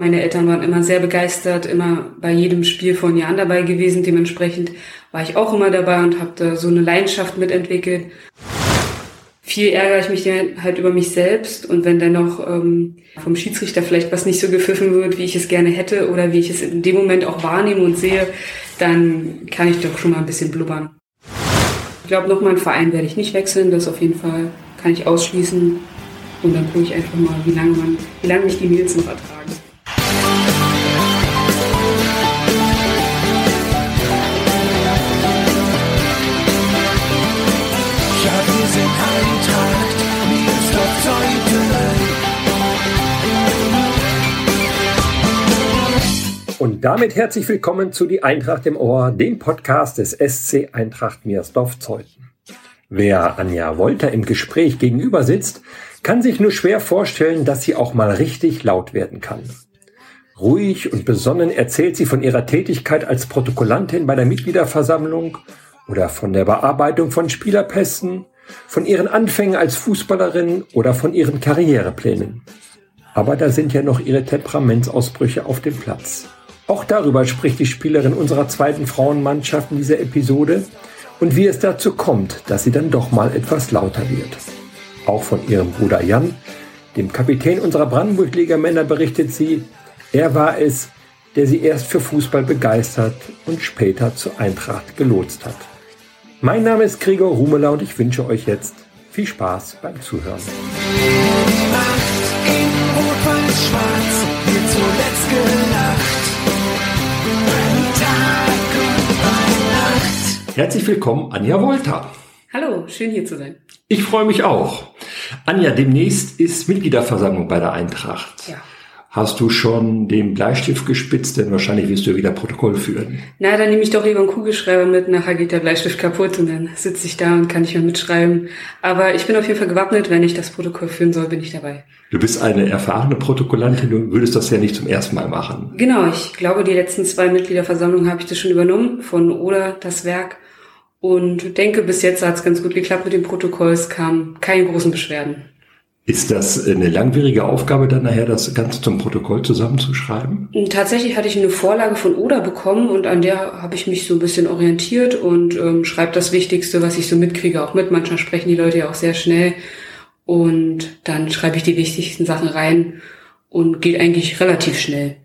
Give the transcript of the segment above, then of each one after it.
Meine Eltern waren immer sehr begeistert, immer bei jedem Spiel von Jahren dabei gewesen. Dementsprechend war ich auch immer dabei und habe da so eine Leidenschaft mitentwickelt. Viel ärgere ich mich halt über mich selbst und wenn dann noch ähm, vom Schiedsrichter vielleicht was nicht so gepfiffen wird, wie ich es gerne hätte oder wie ich es in dem Moment auch wahrnehme und sehe, dann kann ich doch schon mal ein bisschen blubbern. Ich glaube, noch mal einen Verein werde ich nicht wechseln, das auf jeden Fall kann ich ausschließen. Und dann gucke ich einfach mal, wie lange man, wie lange mich die Mädels noch ertragen. Und damit herzlich willkommen zu Die Eintracht im Ohr, dem Podcast des SC Eintracht Meersdorf-Zeuthen. Wer Anja Wolter im Gespräch gegenüber sitzt, kann sich nur schwer vorstellen, dass sie auch mal richtig laut werden kann. Ruhig und besonnen erzählt sie von ihrer Tätigkeit als Protokollantin bei der Mitgliederversammlung oder von der Bearbeitung von Spielerpässen, von ihren Anfängen als Fußballerin oder von ihren Karriereplänen. Aber da sind ja noch ihre Temperamentsausbrüche auf dem Platz. Auch darüber spricht die Spielerin unserer zweiten Frauenmannschaft in dieser Episode und wie es dazu kommt, dass sie dann doch mal etwas lauter wird. Auch von ihrem Bruder Jan, dem Kapitän unserer Brandenburg-Liga Männer, berichtet sie, er war es, der sie erst für Fußball begeistert und später zur Eintracht gelotst hat. Mein Name ist Gregor Rumeler und ich wünsche euch jetzt viel Spaß beim Zuhören. Macht in Rot-Weiß-Schwarz wird zuletzt Herzlich willkommen, Anja Wolter. Hallo, schön hier zu sein. Ich freue mich auch. Anja, demnächst ist Mitgliederversammlung bei der Eintracht. Ja. Hast du schon den Bleistift gespitzt? Denn wahrscheinlich wirst du wieder Protokoll führen. Na, dann nehme ich doch lieber einen Kugelschreiber mit. Nachher geht der Bleistift kaputt und dann sitze ich da und kann nicht mehr mitschreiben. Aber ich bin auf jeden Fall gewappnet. Wenn ich das Protokoll führen soll, bin ich dabei. Du bist eine erfahrene Protokollantin. Du würdest das ja nicht zum ersten Mal machen. Genau. Ich glaube, die letzten zwei Mitgliederversammlungen habe ich das schon übernommen. Von Oder das Werk. Und denke, bis jetzt hat es ganz gut geklappt mit dem Protokoll. Es kam keine großen Beschwerden. Ist das eine langwierige Aufgabe, dann nachher das Ganze zum Protokoll zusammenzuschreiben? Tatsächlich hatte ich eine Vorlage von Oda bekommen und an der habe ich mich so ein bisschen orientiert und ähm, schreibe das Wichtigste, was ich so mitkriege, auch mit. Manchmal sprechen die Leute ja auch sehr schnell und dann schreibe ich die wichtigsten Sachen rein und geht eigentlich relativ schnell.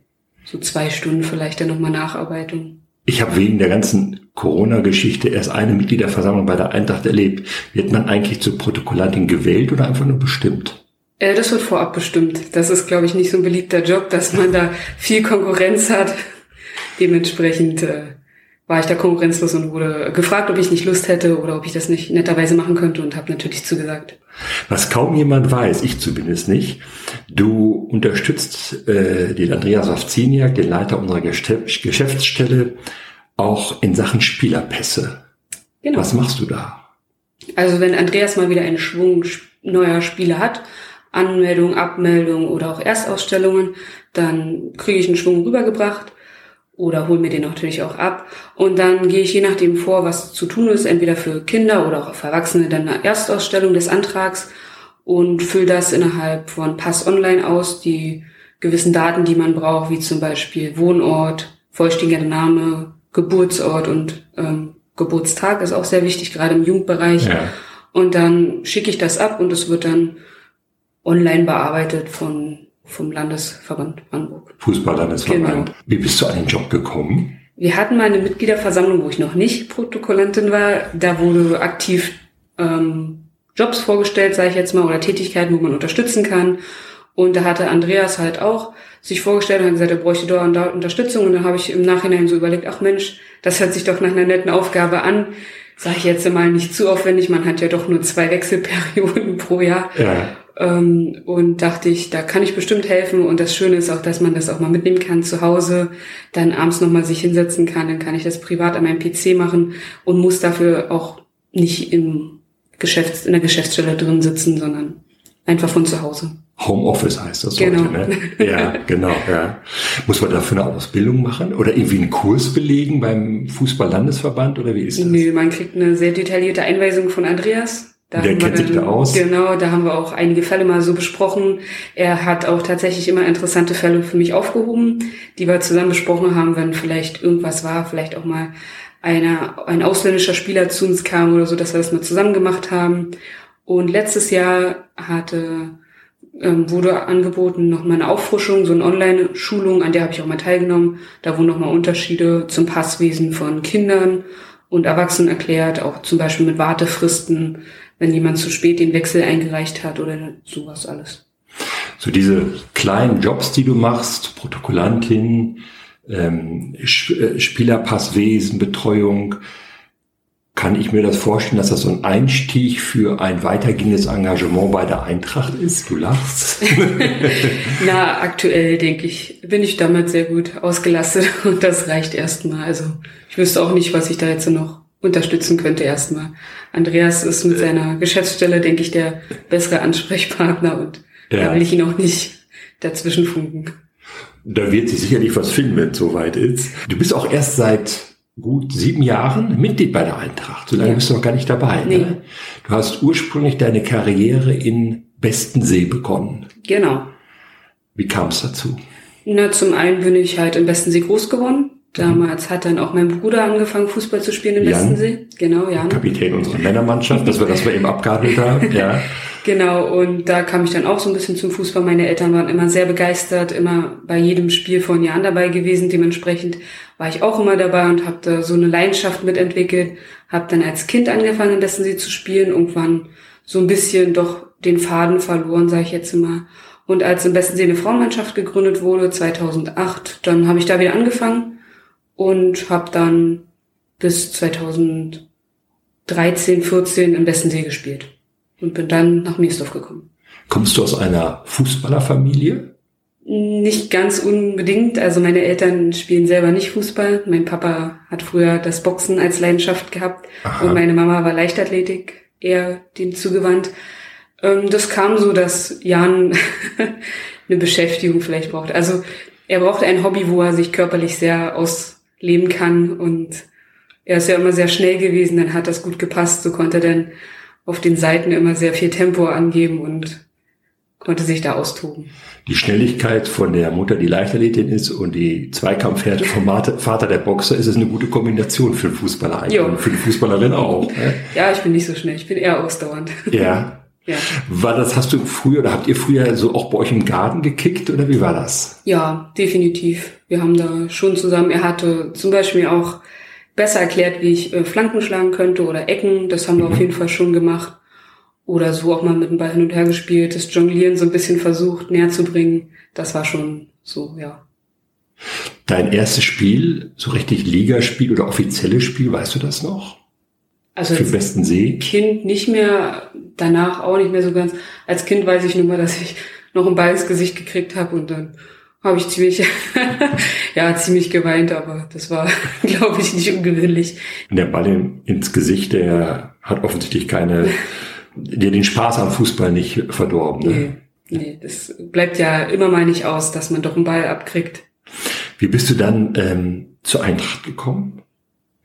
So zwei Stunden vielleicht dann nochmal Nacharbeitung. Ich habe wegen der ganzen Corona-Geschichte erst eine Mitgliederversammlung bei der Eintracht erlebt. Wird man eigentlich zur Protokollantin gewählt oder einfach nur bestimmt? Äh, das wird vorab bestimmt. Das ist, glaube ich, nicht so ein beliebter Job, dass man da viel Konkurrenz hat. Dementsprechend äh, war ich da konkurrenzlos und wurde gefragt, ob ich nicht Lust hätte oder ob ich das nicht netterweise machen könnte und habe natürlich zugesagt. Was kaum jemand weiß, ich zumindest nicht, du unterstützt äh, den Andreas Wawziniak, den Leiter unserer Geschäftsstelle, auch in Sachen Spielerpässe. Genau. Was machst du da? Also wenn Andreas mal wieder einen Schwung neuer Spiele hat, Anmeldung, Abmeldung oder auch Erstausstellungen, dann kriege ich einen Schwung rübergebracht oder hol mir den natürlich auch ab. Und dann gehe ich je nachdem vor, was zu tun ist, entweder für Kinder oder auch für Erwachsene, dann eine Erstausstellung des Antrags und fülle das innerhalb von Pass Online aus, die gewissen Daten, die man braucht, wie zum Beispiel Wohnort, vollständiger Name, Geburtsort und ähm, Geburtstag ist auch sehr wichtig, gerade im Jugendbereich. Ja. Und dann schicke ich das ab und es wird dann online bearbeitet von vom Landesverband Brandenburg. Fußballlandesverband. Genau. Wie bist du an den Job gekommen? Wir hatten mal eine Mitgliederversammlung, wo ich noch nicht Protokollantin war. Da wurde aktiv ähm, Jobs vorgestellt, sage ich jetzt mal, oder Tätigkeiten, wo man unterstützen kann. Und da hatte Andreas halt auch sich vorgestellt und hat gesagt, er bräuchte da und da Unterstützung. Und dann habe ich im Nachhinein so überlegt, ach Mensch, das hört sich doch nach einer netten Aufgabe an. Sage ich jetzt mal nicht zu aufwendig, man hat ja doch nur zwei Wechselperioden pro Jahr. Ja. Ähm, und dachte ich, da kann ich bestimmt helfen. Und das Schöne ist auch, dass man das auch mal mitnehmen kann zu Hause, dann abends nochmal sich hinsetzen kann, dann kann ich das privat an meinem PC machen und muss dafür auch nicht im Geschäfts-, in der Geschäftsstelle drin sitzen, sondern einfach von zu Hause. Homeoffice heißt das genau. heute, ne? Ja, genau, ja. Muss man dafür eine Ausbildung machen oder irgendwie einen Kurs belegen beim Fußball-Landesverband oder wie ist das? Nö, man kriegt eine sehr detaillierte Einweisung von Andreas Da Der kennt sich da aus. Genau, da haben wir auch einige Fälle mal so besprochen. Er hat auch tatsächlich immer interessante Fälle für mich aufgehoben, die wir zusammen besprochen haben, wenn vielleicht irgendwas war, vielleicht auch mal einer, ein ausländischer Spieler zu uns kam oder so, dass wir das mal zusammen gemacht haben. Und letztes Jahr hatte, ähm, wurde angeboten noch mal eine Auffrischung, so eine Online-Schulung, an der habe ich auch mal teilgenommen. Da wurden noch mal Unterschiede zum Passwesen von Kindern und Erwachsenen erklärt, auch zum Beispiel mit Wartefristen, wenn jemand zu spät den Wechsel eingereicht hat oder sowas alles. So diese kleinen Jobs, die du machst, Protokollantin, ähm, äh, Spielerpasswesen, Betreuung, kann ich mir das vorstellen, dass das so ein Einstieg für ein weitergehendes Engagement bei der Eintracht ist? Du lachst. Na, aktuell denke ich, bin ich damit sehr gut ausgelastet und das reicht erstmal. Also ich wüsste auch nicht, was ich da jetzt noch unterstützen könnte erstmal. Andreas ist mit seiner Geschäftsstelle, denke ich, der bessere Ansprechpartner und ja. da will ich ihn auch nicht dazwischen funken. Da wird sich sicherlich was finden, wenn es soweit ist. Du bist auch erst seit gut sieben Jahren Mitglied bei der Eintracht. So lange ja. bist du noch gar nicht dabei. Nee. Ne? Du hast ursprünglich deine Karriere in Bestensee begonnen. Genau. Wie kam es dazu? Na, zum einen bin ich halt in Bestensee groß geworden. Damals hat dann auch mein Bruder angefangen, Fußball zu spielen im Westensee. Genau, ja. Kapitän unserer Männermannschaft, dass wir das bei ihm abgehandelt haben, ja. Genau, und da kam ich dann auch so ein bisschen zum Fußball. Meine Eltern waren immer sehr begeistert, immer bei jedem Spiel von Jahren dabei gewesen. Dementsprechend war ich auch immer dabei und habe da so eine Leidenschaft mitentwickelt. Habe dann als Kind angefangen, im Westensee zu spielen, irgendwann so ein bisschen doch den Faden verloren, sage ich jetzt immer. Und als im Westensee eine Frauenmannschaft gegründet wurde, 2008, dann habe ich da wieder angefangen und habe dann bis 2013, 14 im Westensee gespielt und bin dann nach Miesdorf gekommen. Kommst du aus einer Fußballerfamilie? Nicht ganz unbedingt. Also meine Eltern spielen selber nicht Fußball. Mein Papa hat früher das Boxen als Leidenschaft gehabt Aha. und meine Mama war Leichtathletik eher dem zugewandt. Ähm, das kam so, dass Jan eine Beschäftigung vielleicht braucht. Also er brauchte ein Hobby, wo er sich körperlich sehr aus leben kann. Und er ist ja immer sehr schnell gewesen, dann hat das gut gepasst. So konnte er dann auf den Seiten immer sehr viel Tempo angeben und konnte sich da austoben. Die Schnelligkeit von der Mutter, die Leichtathletin ist, und die Zweikampfhärte vom Vater, der Boxer, ist es eine gute Kombination für den Fußballer eigentlich und für die Fußballerin auch. Ne? Ja, ich bin nicht so schnell, ich bin eher ausdauernd. Ja. Ja. War das, hast du früher oder habt ihr früher so auch bei euch im Garten gekickt oder wie war das? Ja, definitiv. Wir haben da schon zusammen, er hatte zum Beispiel auch besser erklärt, wie ich äh, Flanken schlagen könnte oder Ecken. Das haben wir mhm. auf jeden Fall schon gemacht. Oder so auch mal mit dem Ball hin und her gespielt, das Jonglieren so ein bisschen versucht näher zu bringen. Das war schon so, ja. Dein erstes Spiel, so richtig Ligaspiel oder offizielles Spiel, weißt du das noch? Also Für besten See? Kind nicht mehr, danach auch nicht mehr so ganz. Als Kind weiß ich nur mal, dass ich noch ein Ball ins Gesicht gekriegt habe und dann habe ich ziemlich, ja, ziemlich geweint, aber das war, glaube ich, nicht ungewöhnlich. Der Ball ins Gesicht, der hat offensichtlich keine, dir den Spaß am Fußball nicht verdorben. Ne? Nee, nee, das bleibt ja immer mal nicht aus, dass man doch einen Ball abkriegt. Wie bist du dann ähm, zur Eintracht gekommen?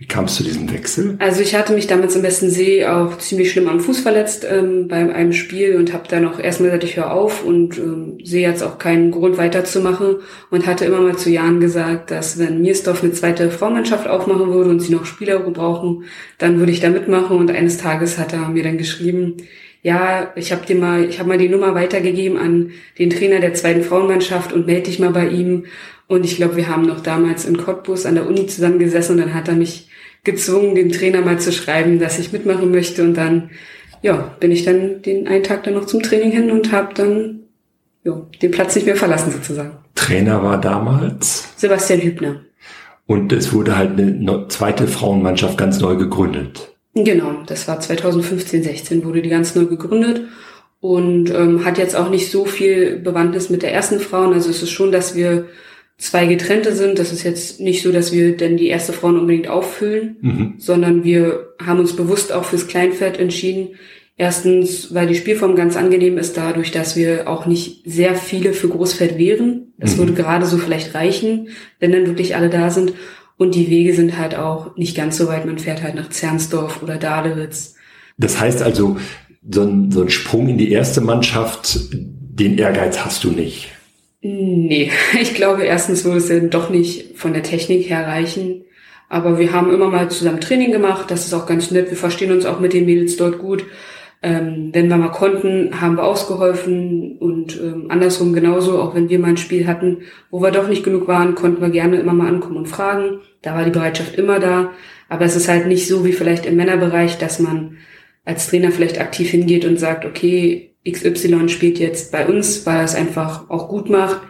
Wie kam es diesem Wechsel? Also ich hatte mich damals im Besten See auch ziemlich schlimm am Fuß verletzt ähm, bei einem Spiel und habe dann auch erstmal gesagt, ich höre auf und ähm, sehe jetzt auch keinen Grund weiterzumachen und hatte immer mal zu Jahren gesagt, dass wenn Miersdorf eine zweite Frauenmannschaft aufmachen würde und sie noch Spieler brauchen, dann würde ich da mitmachen und eines Tages hat er mir dann geschrieben, ja, ich habe dir mal, ich habe mal die Nummer weitergegeben an den Trainer der zweiten Frauenmannschaft und melde dich mal bei ihm. Und ich glaube, wir haben noch damals in Cottbus an der Uni zusammengesessen und dann hat er mich gezwungen, dem Trainer mal zu schreiben, dass ich mitmachen möchte. Und dann, ja, bin ich dann den einen Tag dann noch zum Training hin und habe dann ja, den Platz nicht mehr verlassen sozusagen. Trainer war damals? Sebastian Hübner. Und es wurde halt eine zweite Frauenmannschaft ganz neu gegründet. Genau, das war 2015, 16 wurde die ganz neu gegründet und ähm, hat jetzt auch nicht so viel Bewandtnis mit der ersten Frauen. Also es ist schon, dass wir zwei getrennte sind. Das ist jetzt nicht so, dass wir denn die erste Frauen unbedingt auffüllen, mhm. sondern wir haben uns bewusst auch fürs Kleinfeld entschieden. Erstens, weil die Spielform ganz angenehm ist, dadurch, dass wir auch nicht sehr viele für Großfeld wären. Das mhm. würde gerade so vielleicht reichen, wenn dann wirklich alle da sind. Und die Wege sind halt auch nicht ganz so weit. Man fährt halt nach Zernsdorf oder Dahlewitz. Das heißt also, so ein, so ein Sprung in die erste Mannschaft, den Ehrgeiz hast du nicht. Nee, ich glaube, erstens würde es dann doch nicht von der Technik her reichen. Aber wir haben immer mal zusammen Training gemacht. Das ist auch ganz nett. Wir verstehen uns auch mit den Mädels dort gut. Ähm, wenn wir mal konnten, haben wir ausgeholfen und ähm, andersrum genauso. Auch wenn wir mal ein Spiel hatten, wo wir doch nicht genug waren, konnten wir gerne immer mal ankommen und fragen. Da war die Bereitschaft immer da. Aber es ist halt nicht so wie vielleicht im Männerbereich, dass man als Trainer vielleicht aktiv hingeht und sagt, okay, XY spielt jetzt bei uns, weil er es einfach auch gut macht,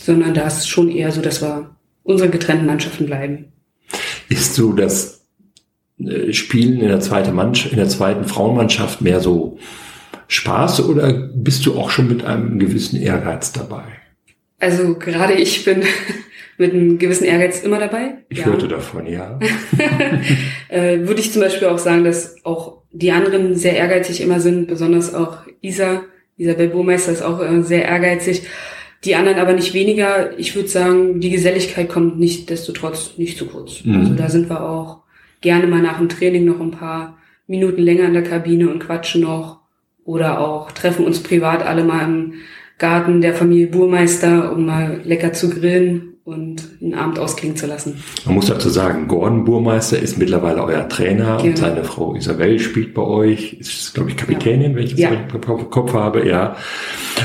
sondern da ist schon eher so, dass wir unsere getrennten Mannschaften bleiben. Ist so das äh, Spielen in der zweiten Mannschaft, in der zweiten Frauenmannschaft mehr so Spaß oder bist du auch schon mit einem gewissen Ehrgeiz dabei? Also gerade ich bin mit einem gewissen Ehrgeiz immer dabei. Ich ja. hörte davon, ja. äh, würde ich zum Beispiel auch sagen, dass auch die anderen sehr ehrgeizig immer sind, besonders auch Isa, Isabel Burmeister ist auch äh, sehr ehrgeizig. Die anderen aber nicht weniger. Ich würde sagen, die Geselligkeit kommt nicht destotrotz nicht zu kurz. Mhm. Also da sind wir auch gerne mal nach dem Training noch ein paar Minuten länger in der Kabine und quatschen noch. Oder auch treffen uns privat alle mal im Garten der Familie Burmeister, um mal lecker zu grillen und einen Abend ausklingen zu lassen. Man muss dazu sagen, Gordon Burmeister ist mittlerweile euer Trainer genau. und seine Frau Isabel spielt bei euch, ist, glaube ich, Kapitänin, ja. wenn ich das ja. im Kopf habe, ja.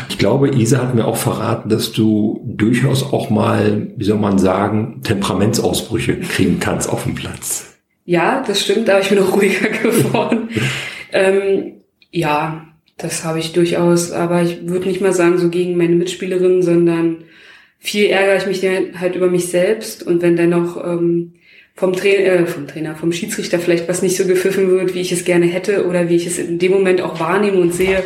Ich glaube, Isa hat mir auch verraten, dass du durchaus auch mal, wie soll man sagen, Temperamentsausbrüche kriegen kannst auf dem Platz. Ja, das stimmt, aber ich bin auch ruhiger geworden. ähm, ja, das habe ich durchaus, aber ich würde nicht mal sagen, so gegen meine Mitspielerinnen, sondern viel ärgere ich mich halt über mich selbst und wenn dann noch ähm, vom, Tra äh, vom Trainer, vom Schiedsrichter vielleicht was nicht so gepfiffen wird, wie ich es gerne hätte oder wie ich es in dem Moment auch wahrnehme und sehe,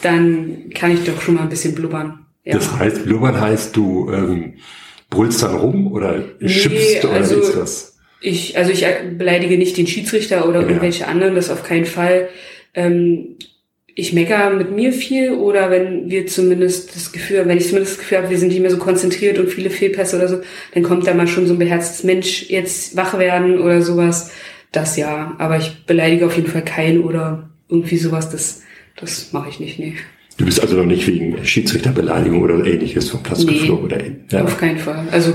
dann kann ich doch schon mal ein bisschen blubbern. Ja. Das heißt, blubbern heißt, du ähm, brüllst dann rum oder nee, schimpfst oder also, ist das? Ich, also ich beleidige nicht den Schiedsrichter oder ja. irgendwelche anderen, das auf keinen Fall. Ähm, ich mecker mit mir viel oder wenn wir zumindest das Gefühl, wenn ich zumindest das Gefühl habe, wir sind nicht mehr so konzentriert und viele Fehlpässe oder so, dann kommt da mal schon so ein beherztes Mensch jetzt wach werden oder sowas. Das ja, aber ich beleidige auf jeden Fall keinen oder irgendwie sowas, das, das mache ich nicht, nee. Du bist also noch nicht wegen Schiedsrichterbeleidigung oder ähnliches vom Platz nee, geflogen oder ja. auf keinen Fall. Also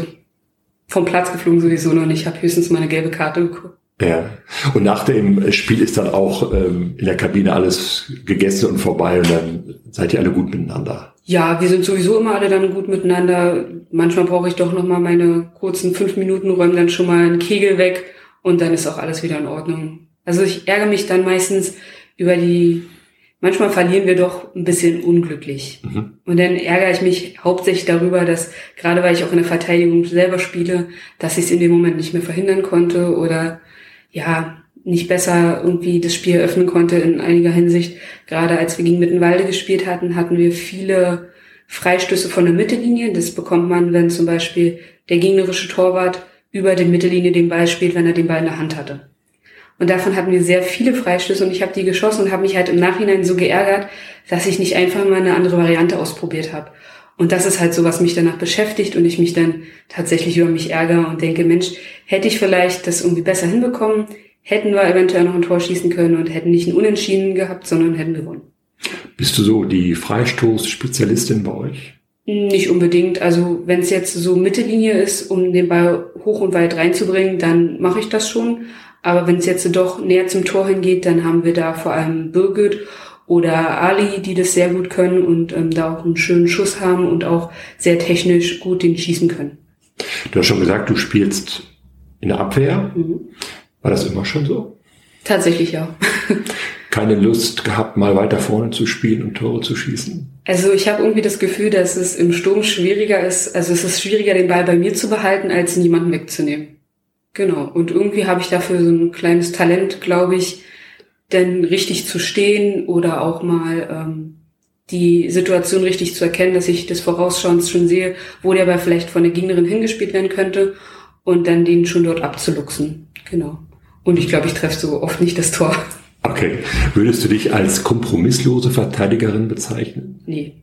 vom Platz geflogen sowieso noch nicht. Ich habe höchstens meine gelbe Karte geguckt. Ja. Und nach dem Spiel ist dann auch ähm, in der Kabine alles gegessen und vorbei und dann seid ihr alle gut miteinander. Ja, wir sind sowieso immer alle dann gut miteinander. Manchmal brauche ich doch noch mal meine kurzen fünf Minuten, räume dann schon mal einen Kegel weg und dann ist auch alles wieder in Ordnung. Also ich ärgere mich dann meistens über die, manchmal verlieren wir doch ein bisschen unglücklich. Mhm. Und dann ärgere ich mich hauptsächlich darüber, dass gerade weil ich auch in der Verteidigung selber spiele, dass ich es in dem Moment nicht mehr verhindern konnte oder ja, nicht besser irgendwie das Spiel öffnen konnte in einiger Hinsicht. Gerade als wir gegen Mittenwalde gespielt hatten, hatten wir viele Freistöße von der Mittellinie. Das bekommt man, wenn zum Beispiel der gegnerische Torwart über die Mittellinie den Ball spielt, wenn er den Ball in der Hand hatte. Und davon hatten wir sehr viele Freistöße und ich habe die geschossen und habe mich halt im Nachhinein so geärgert, dass ich nicht einfach mal eine andere Variante ausprobiert habe. Und das ist halt so, was mich danach beschäftigt und ich mich dann tatsächlich über mich ärgere und denke, Mensch, hätte ich vielleicht das irgendwie besser hinbekommen, hätten wir eventuell noch ein Tor schießen können und hätten nicht ein Unentschieden gehabt, sondern hätten gewonnen. Bist du so die Freistoß-Spezialistin bei euch? Nicht unbedingt. Also wenn es jetzt so Mittellinie ist, um den Ball hoch und weit reinzubringen, dann mache ich das schon. Aber wenn es jetzt doch näher zum Tor hingeht, dann haben wir da vor allem Birgit oder Ali, die das sehr gut können und ähm, da auch einen schönen Schuss haben und auch sehr technisch gut den schießen können. Du hast schon gesagt, du spielst in der Abwehr. Mhm. War das immer schon so? Tatsächlich ja. Keine Lust gehabt, mal weiter vorne zu spielen und Tore zu schießen? Also ich habe irgendwie das Gefühl, dass es im Sturm schwieriger ist. Also es ist schwieriger, den Ball bei mir zu behalten, als ihn jemanden wegzunehmen. Genau. Und irgendwie habe ich dafür so ein kleines Talent, glaube ich, denn richtig zu stehen oder auch mal ähm, die Situation richtig zu erkennen, dass ich das vorausschauend schon sehe, wo der Ball vielleicht von der Gegnerin hingespielt werden könnte und dann den schon dort abzuluxen. Genau. Und ich glaube, ich treffe so oft nicht das Tor. Okay. Würdest du dich als kompromisslose Verteidigerin bezeichnen? Nee.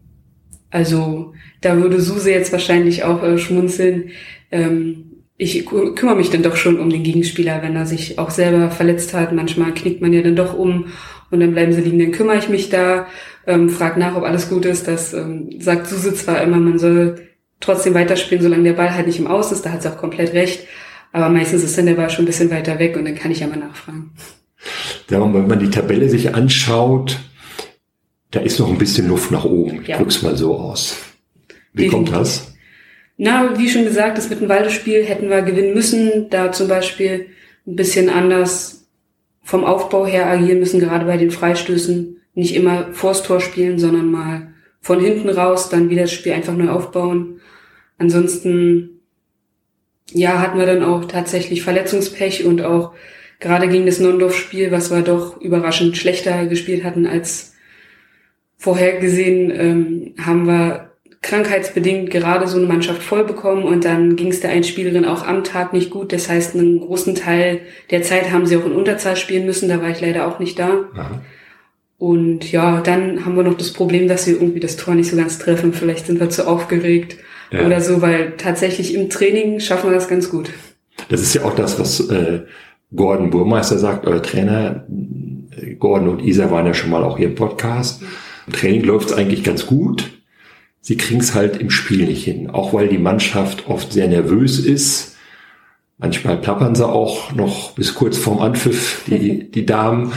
Also da würde Suse jetzt wahrscheinlich auch äh, schmunzeln. Ähm, ich kümmere mich dann doch schon um den Gegenspieler, wenn er sich auch selber verletzt hat. Manchmal knickt man ja dann doch um und dann bleiben sie liegen, dann kümmere ich mich da, ähm, frag nach, ob alles gut ist. Das ähm, sagt Suse zwar immer, man soll trotzdem weiterspielen, solange der Ball halt nicht im Aus ist, da hat sie auch komplett recht. Aber meistens ist dann der Ball schon ein bisschen weiter weg und dann kann ich ja mal nachfragen. Ja, wenn man die Tabelle sich anschaut, da ist noch ein bisschen Luft nach oben. Ja. Ich drück's mal so aus. Wie Definitiv. kommt das? Na, wie schon gesagt, das Mittenwalde-Spiel hätten wir gewinnen müssen, da zum Beispiel ein bisschen anders vom Aufbau her agieren müssen, gerade bei den Freistößen. Nicht immer vors Tor spielen, sondern mal von hinten raus, dann wieder das Spiel einfach neu aufbauen. Ansonsten, ja, hatten wir dann auch tatsächlich Verletzungspech und auch gerade gegen das Nondorf-Spiel, was wir doch überraschend schlechter gespielt hatten als vorhergesehen, ähm, haben wir krankheitsbedingt gerade so eine Mannschaft voll bekommen und dann ging es der einen Spielerin auch am Tag nicht gut. Das heißt, einen großen Teil der Zeit haben sie auch in Unterzahl spielen müssen. Da war ich leider auch nicht da. Aha. Und ja, dann haben wir noch das Problem, dass wir irgendwie das Tor nicht so ganz treffen. Vielleicht sind wir zu aufgeregt ja. oder so, weil tatsächlich im Training schaffen wir das ganz gut. Das ist ja auch das, was äh, Gordon Burmeister sagt, euer Trainer. Gordon und Isa waren ja schon mal auch hier im Podcast. Im Training läuft es eigentlich ganz gut sie kriegen es halt im Spiel nicht hin. Auch weil die Mannschaft oft sehr nervös ist. Manchmal plappern sie auch noch bis kurz vorm Anpfiff, die, die Damen.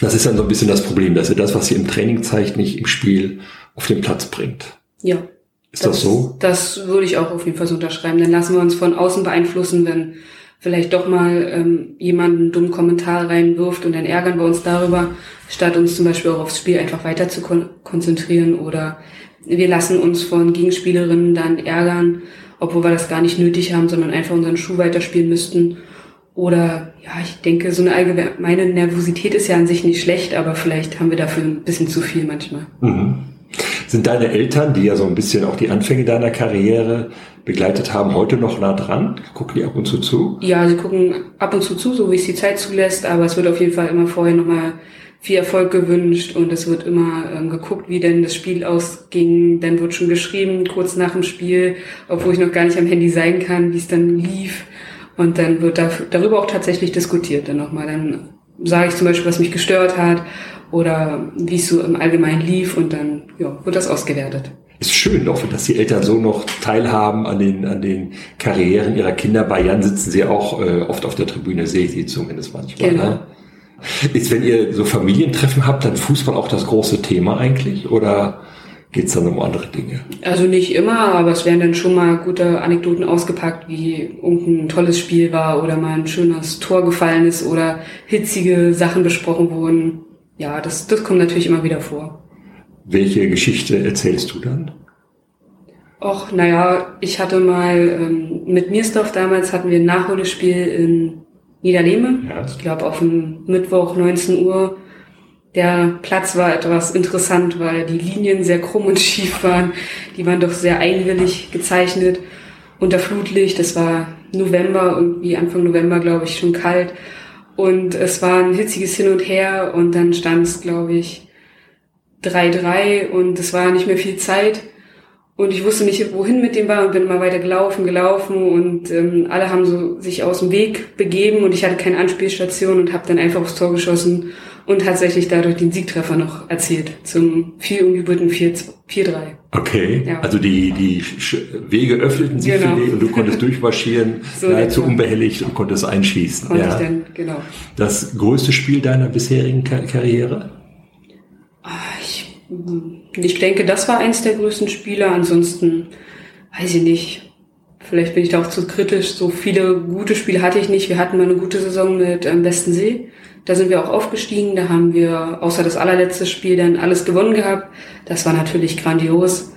Das ist dann so ein bisschen das Problem, dass sie das, was sie im Training zeigt, nicht im Spiel auf den Platz bringt. Ja. Ist das, das so? Das würde ich auch auf jeden Fall so unterschreiben. Dann lassen wir uns von außen beeinflussen, wenn vielleicht doch mal ähm, jemand einen dummen Kommentar reinwirft und dann ärgern wir uns darüber, statt uns zum Beispiel auch aufs Spiel einfach weiter zu kon konzentrieren oder wir lassen uns von Gegenspielerinnen dann ärgern, obwohl wir das gar nicht nötig haben, sondern einfach unseren Schuh weiterspielen müssten. Oder ja, ich denke, so eine allgemeine Nervosität ist ja an sich nicht schlecht, aber vielleicht haben wir dafür ein bisschen zu viel manchmal. Mhm. Sind deine Eltern, die ja so ein bisschen auch die Anfänge deiner Karriere begleitet haben, heute noch nah dran? Gucken die ab und zu zu? Ja, sie gucken ab und zu zu, so wie es die Zeit zulässt, aber es wird auf jeden Fall immer vorher nochmal viel Erfolg gewünscht und es wird immer ähm, geguckt, wie denn das Spiel ausging. Dann wird schon geschrieben, kurz nach dem Spiel, obwohl ich noch gar nicht am Handy sein kann, wie es dann lief. Und dann wird da, darüber auch tatsächlich diskutiert dann nochmal. Dann sage ich zum Beispiel, was mich gestört hat oder wie es so im Allgemeinen lief und dann ja, wird das ausgewertet. Ist schön doch, dass die Eltern so noch teilhaben an den, an den Karrieren ihrer Kinder. Bei Jan sitzen sie auch äh, oft auf der Tribüne, sehe ich sie zumindest manchmal. Genau. Ne? Ist, wenn ihr so Familientreffen habt, dann Fußball auch das große Thema eigentlich? Oder geht's dann um andere Dinge? Also nicht immer, aber es werden dann schon mal gute Anekdoten ausgepackt, wie irgendein tolles Spiel war oder mal ein schönes Tor gefallen ist oder hitzige Sachen besprochen wurden. Ja, das, das kommt natürlich immer wieder vor. Welche Geschichte erzählst du dann? Och, naja, ich hatte mal ähm, mit Miersdorf damals hatten wir ein Nachholspiel in Niederlehme. Ja. Ich glaube auf dem Mittwoch 19 Uhr. Der Platz war etwas interessant, weil die Linien sehr krumm und schief waren. Die waren doch sehr einwillig gezeichnet. Unter Flutlicht, das war November, irgendwie Anfang November, glaube ich, schon kalt. Und es war ein hitziges Hin und Her und dann stand es, glaube ich, 3-3 und es war nicht mehr viel Zeit. Und ich wusste nicht, wohin mit dem war und bin immer weiter gelaufen, gelaufen und ähm, alle haben so sich aus dem Weg begeben und ich hatte keine Anspielstation und habe dann einfach aufs Tor geschossen und tatsächlich dadurch den Siegtreffer noch erzielt zum viel umjubelten 4-3. Okay, ja. also die, die Wege öffneten sich genau. für dich und du konntest durchmarschieren, so nahezu unbehelligt und konntest einschießen. Konnte ja. ich dann, genau. Das größte Spiel deiner bisherigen Karriere? ich denke, das war eins der größten Spiele. Ansonsten weiß ich nicht. Vielleicht bin ich da auch zu kritisch. So viele gute Spiele hatte ich nicht. Wir hatten mal eine gute Saison mit ähm, Westensee. Da sind wir auch aufgestiegen. Da haben wir außer das allerletzte Spiel dann alles gewonnen gehabt. Das war natürlich grandios.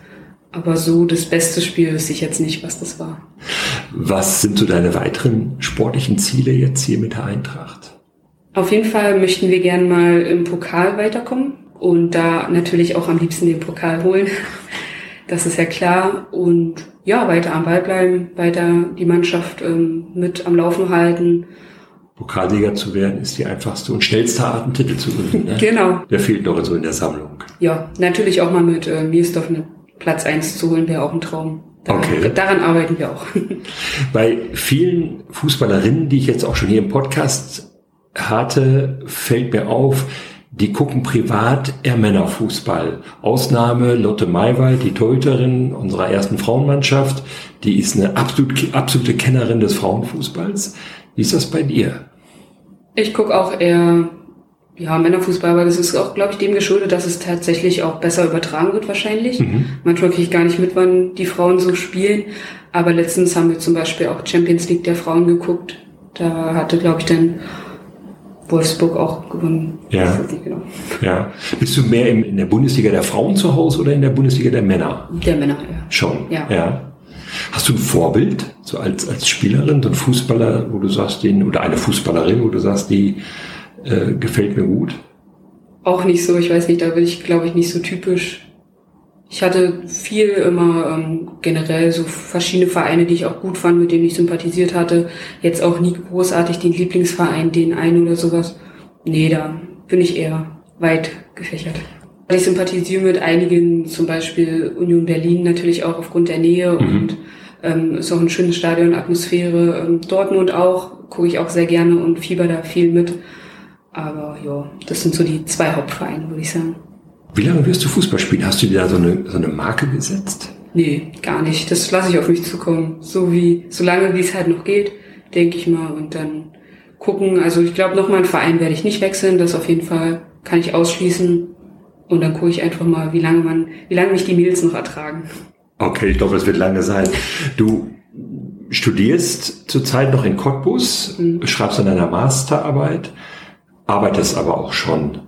Aber so das beste Spiel wüsste ich jetzt nicht, was das war. Was sind so deine weiteren sportlichen Ziele jetzt hier mit der Eintracht? Auf jeden Fall möchten wir gern mal im Pokal weiterkommen und da natürlich auch am liebsten den Pokal holen. Das ist ja klar. Und ja, weiter am Ball bleiben, weiter die Mannschaft ähm, mit am Laufen halten. Pokalsieger zu werden, ist die einfachste und schnellste Art, einen Titel zu gewinnen. Ne? genau. Der fehlt noch so in der Sammlung. Ja, natürlich auch mal mit äh, Miersdorf einen Platz eins zu holen, wäre auch ein Traum. Daran, okay. daran arbeiten wir auch. Bei vielen Fußballerinnen, die ich jetzt auch schon hier im Podcast hatte, fällt mir auf, die gucken privat eher Männerfußball. Ausnahme Lotte Maywald, die Torhüterin unserer ersten Frauenmannschaft, die ist eine absolute, absolute Kennerin des Frauenfußballs. Wie ist das bei dir? Ich gucke auch eher ja, Männerfußball, aber das ist auch, glaube ich, dem geschuldet, dass es tatsächlich auch besser übertragen wird wahrscheinlich. Mhm. Manchmal kriege ich gar nicht mit, wann die Frauen so spielen. Aber letztens haben wir zum Beispiel auch Champions League der Frauen geguckt. Da hatte, glaube ich, dann Wolfsburg auch gewonnen. Ja. Genau. ja. Bist du mehr in der Bundesliga der Frauen zu Hause oder in der Bundesliga der Männer? Der Männer, ja. Schon. Ja. ja. Hast du ein Vorbild, so als, als Spielerin, so ein Fußballer, wo du sagst, den, oder eine Fußballerin, wo du sagst, die äh, gefällt mir gut? Auch nicht so, ich weiß nicht, da bin ich, glaube ich, nicht so typisch. Ich hatte viel immer ähm, generell so verschiedene Vereine, die ich auch gut fand, mit denen ich sympathisiert hatte. Jetzt auch nie großartig den Lieblingsverein, den einen oder sowas. Nee, da bin ich eher weit gefächert. Ich sympathisiere mit einigen, zum Beispiel Union Berlin natürlich auch aufgrund der Nähe mhm. und ähm, ist auch ein schönes Stadion, Atmosphäre. Ähm, Dortmund auch, gucke ich auch sehr gerne und fieber da viel mit. Aber ja, das sind so die zwei Hauptvereine, würde ich sagen. Wie lange wirst du Fußball spielen? Hast du dir da so eine, so eine Marke gesetzt? Nee, gar nicht. Das lasse ich auf mich zukommen. So wie, so lange wie es halt noch geht, denke ich mal. Und dann gucken. Also ich glaube, nochmal einen Verein werde ich nicht wechseln. Das auf jeden Fall kann ich ausschließen. Und dann gucke ich einfach mal, wie lange man, wie lange mich die Mädels noch ertragen. Okay, ich glaube, es wird lange sein. Du studierst zurzeit noch in Cottbus, mhm. schreibst an deiner Masterarbeit arbeitest aber auch schon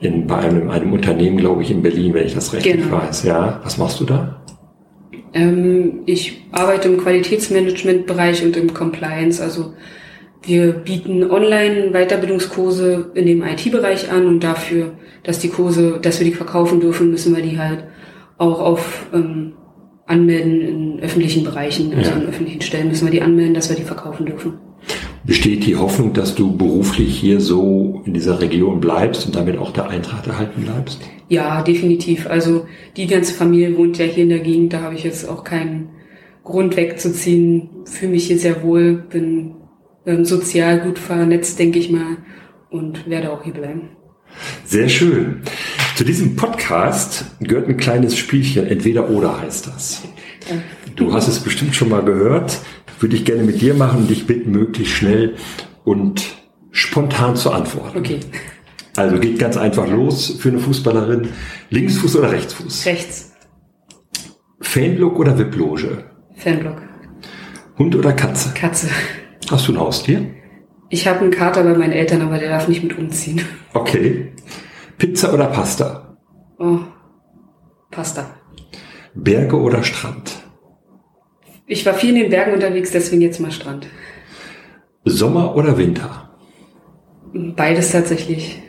in, bei einem, einem Unternehmen, glaube ich, in Berlin, wenn ich das richtig genau. weiß. Ja, was machst du da? Ähm, ich arbeite im Qualitätsmanagement-Bereich und im Compliance. Also wir bieten Online-Weiterbildungskurse in dem IT-Bereich an und dafür, dass die Kurse, dass wir die verkaufen dürfen, müssen wir die halt auch auf ähm, anmelden in öffentlichen Bereichen, also ja. in öffentlichen Stellen müssen wir die anmelden, dass wir die verkaufen dürfen. Besteht die Hoffnung, dass du beruflich hier so in dieser Region bleibst und damit auch der Eintracht erhalten bleibst? Ja, definitiv. Also die ganze Familie wohnt ja hier in der Gegend, da habe ich jetzt auch keinen Grund wegzuziehen. Fühle mich hier sehr wohl, bin ähm, sozial gut vernetzt, denke ich mal, und werde auch hier bleiben. Sehr schön. Zu diesem Podcast gehört ein kleines Spielchen, entweder oder heißt das. Du hast es bestimmt schon mal gehört würde ich gerne mit dir machen und dich bitten, möglichst schnell und spontan zu antworten. Okay. Also geht ganz einfach los für eine Fußballerin. Linksfuß oder Rechtsfuß? Rechts. Fanblock oder VIP-Loge? Fanblock. Hund oder Katze? Katze. Hast du ein Haustier? Ich habe einen Kater bei meinen Eltern, aber der darf nicht mit umziehen. Okay. Pizza oder Pasta? Oh, Pasta. Berge oder Strand? Ich war viel in den Bergen unterwegs, deswegen jetzt mal Strand. Sommer oder Winter? Beides tatsächlich.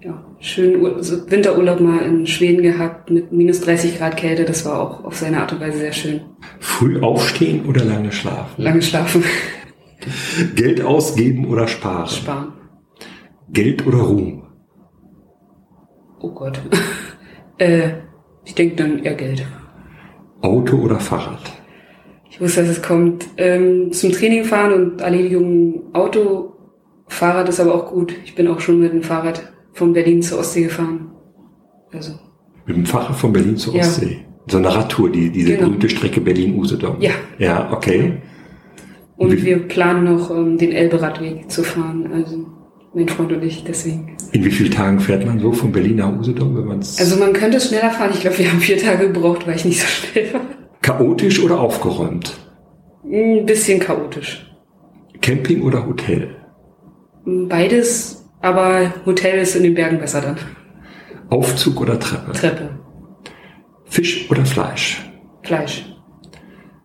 Ja, schön Winterurlaub mal in Schweden gehabt mit minus 30 Grad Kälte. Das war auch auf seine Art und Weise sehr schön. Früh aufstehen oder lange schlafen? Lange schlafen. Geld ausgeben oder sparen? Sparen. Geld oder Ruhm? Oh Gott. äh, ich denke dann eher Geld. Auto oder Fahrrad? Ich wusste, dass es kommt. Ähm, zum Training fahren und Erledigung Auto. Fahrrad ist aber auch gut. Ich bin auch schon mit dem Fahrrad von Berlin zur Ostsee gefahren. Also. Mit dem Fahrrad von Berlin zur Ostsee? Ja. So eine Radtour, die, diese genau. berühmte Strecke Berlin-Usedom. Ja. Ja, okay. Und Wie, wir planen noch, ähm, den Elbe-Radweg zu fahren. Also mein Freund und ich, deswegen. In wie vielen Tagen fährt man so von Berlin nach Usedom, wenn man Also man könnte es schneller fahren. Ich glaube, wir haben vier Tage gebraucht, weil ich nicht so schnell war. Chaotisch oder aufgeräumt? Ein bisschen chaotisch. Camping oder Hotel? Beides, aber Hotel ist in den Bergen besser dann. Aufzug oder Treppe? Treppe. Fisch oder Fleisch? Fleisch.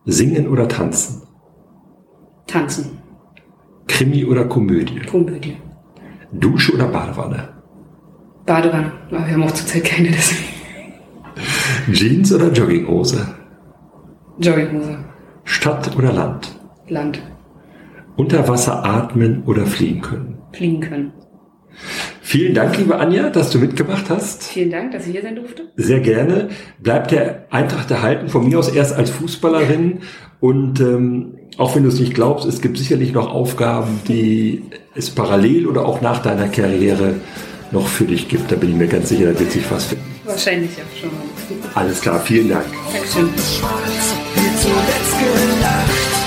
Singen oder tanzen? Tanzen. Krimi oder Komödie? Komödie. Dusche oder Badewanne? Badewanne, aber wir haben auch zurzeit keine deswegen. Jeans oder Jogginghose? Jogginghose. Stadt oder Land? Land. Unter Wasser atmen oder fliegen können? Fliegen können. Vielen Dank, liebe Anja, dass du mitgemacht hast. Vielen Dank, dass ich hier sein durfte. Sehr gerne. Bleibt der Eintracht erhalten, von mir aus erst als Fußballerin. Und ähm, auch wenn du es nicht glaubst, es gibt sicherlich noch Aufgaben, die es parallel oder auch nach deiner Karriere noch für dich gibt. Da bin ich mir ganz sicher, da wird sich was finden. Wahrscheinlich auch schon. Alles klar, vielen Dank. Dankeschön. Schwarz, wie zuletzt gelacht.